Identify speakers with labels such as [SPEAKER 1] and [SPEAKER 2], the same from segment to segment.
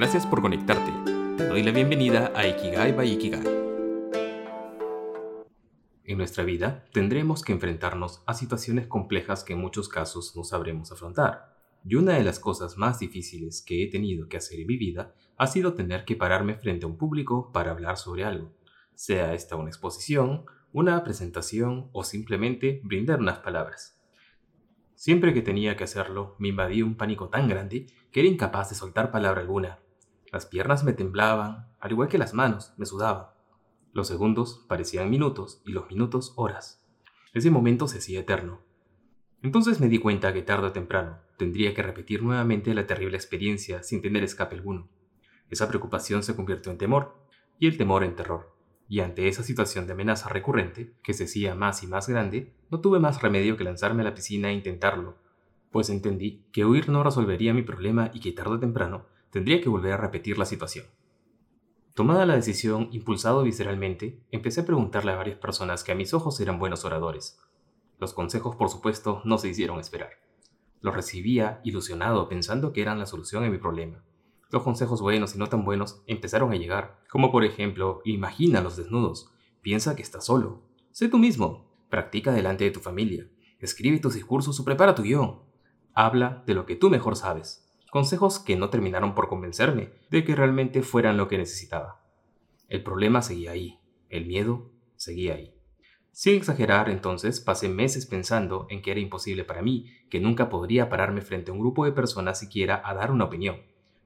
[SPEAKER 1] Gracias por conectarte. Te doy la bienvenida a Ikigai by Ikigai. En nuestra vida tendremos que enfrentarnos a situaciones complejas que en muchos casos no sabremos afrontar. Y una de las cosas más difíciles que he tenido que hacer en mi vida ha sido tener que pararme frente a un público para hablar sobre algo, sea esta una exposición, una presentación o simplemente brindar unas palabras. Siempre que tenía que hacerlo, me invadía un pánico tan grande que era incapaz de soltar palabra alguna. Las piernas me temblaban, al igual que las manos, me sudaban. Los segundos parecían minutos y los minutos horas. Ese momento se hacía eterno. Entonces me di cuenta que tarde o temprano tendría que repetir nuevamente la terrible experiencia sin tener escape alguno. Esa preocupación se convirtió en temor, y el temor en terror y ante esa situación de amenaza recurrente, que se hacía más y más grande, no tuve más remedio que lanzarme a la piscina e intentarlo, pues entendí que huir no resolvería mi problema y que tarde o temprano tendría que volver a repetir la situación. Tomada la decisión, impulsado visceralmente, empecé a preguntarle a varias personas que a mis ojos eran buenos oradores. Los consejos, por supuesto, no se hicieron esperar. Los recibía ilusionado pensando que eran la solución a mi problema los consejos buenos y no tan buenos empezaron a llegar, como por ejemplo, imagina los desnudos, piensa que estás solo, sé tú mismo, practica delante de tu familia, escribe tus discursos o prepara tu guion, habla de lo que tú mejor sabes. Consejos que no terminaron por convencerme de que realmente fueran lo que necesitaba. El problema seguía ahí, el miedo seguía ahí. Sin exagerar, entonces, pasé meses pensando en que era imposible para mí, que nunca podría pararme frente a un grupo de personas siquiera a dar una opinión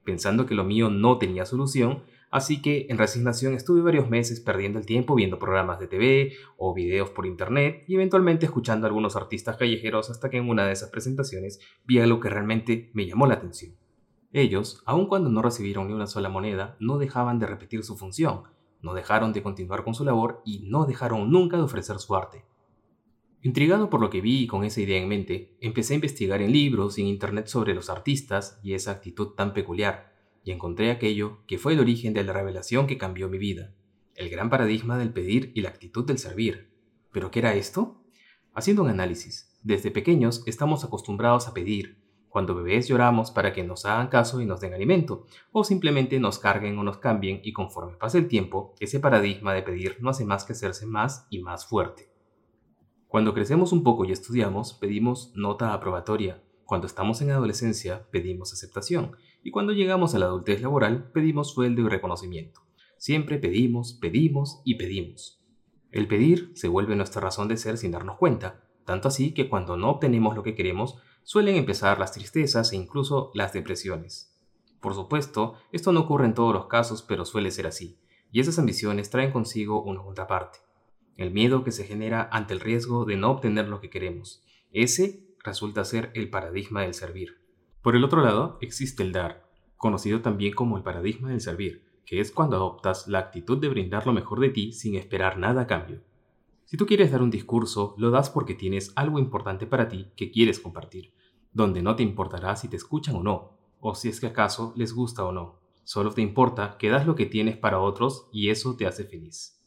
[SPEAKER 1] pensando que lo mío no tenía solución, así que en resignación estuve varios meses perdiendo el tiempo viendo programas de TV o videos por internet y eventualmente escuchando a algunos artistas callejeros hasta que en una de esas presentaciones vi algo que realmente me llamó la atención. Ellos, aun cuando no recibieron ni una sola moneda, no dejaban de repetir su función, no dejaron de continuar con su labor y no dejaron nunca de ofrecer su arte. Intrigado por lo que vi y con esa idea en mente, empecé a investigar en libros y en internet sobre los artistas y esa actitud tan peculiar, y encontré aquello que fue el origen de la revelación que cambió mi vida, el gran paradigma del pedir y la actitud del servir. ¿Pero qué era esto? Haciendo un análisis, desde pequeños estamos acostumbrados a pedir. Cuando bebés lloramos para que nos hagan caso y nos den alimento, o simplemente nos carguen o nos cambien y conforme pasa el tiempo, ese paradigma de pedir no hace más que hacerse más y más fuerte. Cuando crecemos un poco y estudiamos, pedimos nota aprobatoria. Cuando estamos en adolescencia, pedimos aceptación. Y cuando llegamos a la adultez laboral, pedimos sueldo y reconocimiento. Siempre pedimos, pedimos y pedimos. El pedir se vuelve nuestra razón de ser sin darnos cuenta, tanto así que cuando no obtenemos lo que queremos, suelen empezar las tristezas e incluso las depresiones. Por supuesto, esto no ocurre en todos los casos, pero suele ser así, y esas ambiciones traen consigo una contraparte el miedo que se genera ante el riesgo de no obtener lo que queremos. Ese resulta ser el paradigma del servir. Por el otro lado, existe el dar, conocido también como el paradigma del servir, que es cuando adoptas la actitud de brindar lo mejor de ti sin esperar nada a cambio. Si tú quieres dar un discurso, lo das porque tienes algo importante para ti que quieres compartir, donde no te importará si te escuchan o no, o si es que acaso les gusta o no. Solo te importa que das lo que tienes para otros y eso te hace feliz.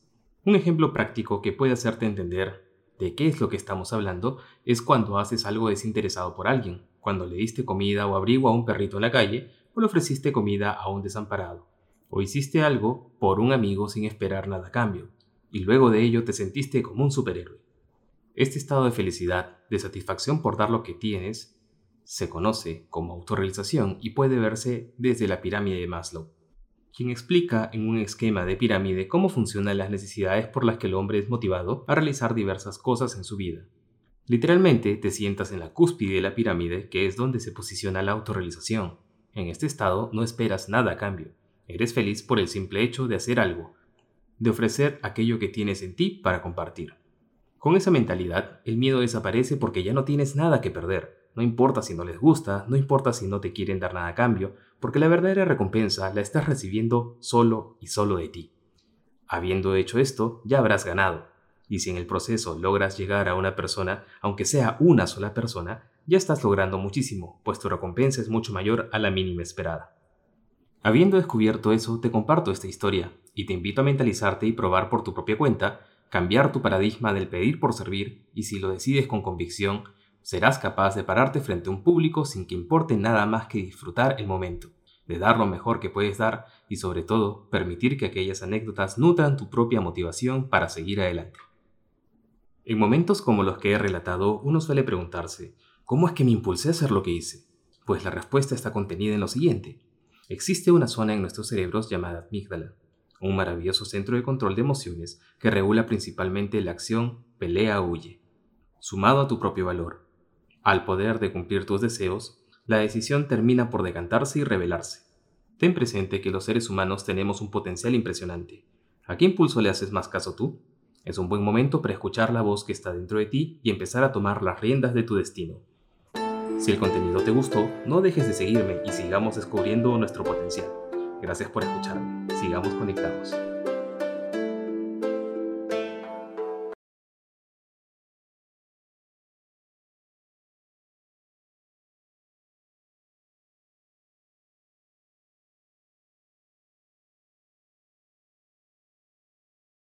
[SPEAKER 1] Un ejemplo práctico que puede hacerte entender de qué es lo que estamos hablando es cuando haces algo desinteresado por alguien, cuando le diste comida o abrigo a un perrito en la calle o le ofreciste comida a un desamparado, o hiciste algo por un amigo sin esperar nada a cambio, y luego de ello te sentiste como un superhéroe. Este estado de felicidad, de satisfacción por dar lo que tienes, se conoce como autorrealización y puede verse desde la pirámide de Maslow quien explica en un esquema de pirámide cómo funcionan las necesidades por las que el hombre es motivado a realizar diversas cosas en su vida. Literalmente te sientas en la cúspide de la pirámide, que es donde se posiciona la autorrealización. En este estado no esperas nada a cambio. Eres feliz por el simple hecho de hacer algo, de ofrecer aquello que tienes en ti para compartir. Con esa mentalidad, el miedo desaparece porque ya no tienes nada que perder, no importa si no les gusta, no importa si no te quieren dar nada a cambio, porque la verdadera recompensa la estás recibiendo solo y solo de ti. Habiendo hecho esto, ya habrás ganado. Y si en el proceso logras llegar a una persona, aunque sea una sola persona, ya estás logrando muchísimo, pues tu recompensa es mucho mayor a la mínima esperada. Habiendo descubierto eso, te comparto esta historia y te invito a mentalizarte y probar por tu propia cuenta, cambiar tu paradigma del pedir por servir y si lo decides con convicción, serás capaz de pararte frente a un público sin que importe nada más que disfrutar el momento. de dar lo mejor que puedes dar y sobre todo permitir que aquellas anécdotas nutran tu propia motivación para seguir adelante. En momentos como los que he relatado, uno suele preguntarse, ¿cómo es que me impulsé a hacer lo que hice? Pues la respuesta está contenida en lo siguiente. Existe una zona en nuestros cerebros llamada amígdala, un maravilloso centro de control de emociones que regula principalmente la acción pelea-huye, sumado a tu propio valor. Al poder de cumplir tus deseos, la decisión termina por decantarse y revelarse. Ten presente que los seres humanos tenemos un potencial impresionante. ¿A qué impulso le haces más caso tú? Es un buen momento para escuchar la voz que está dentro de ti y empezar a tomar las riendas de tu destino. Si el contenido te gustó, no dejes de seguirme y sigamos descubriendo nuestro potencial. Gracias por escucharme. Sigamos conectados.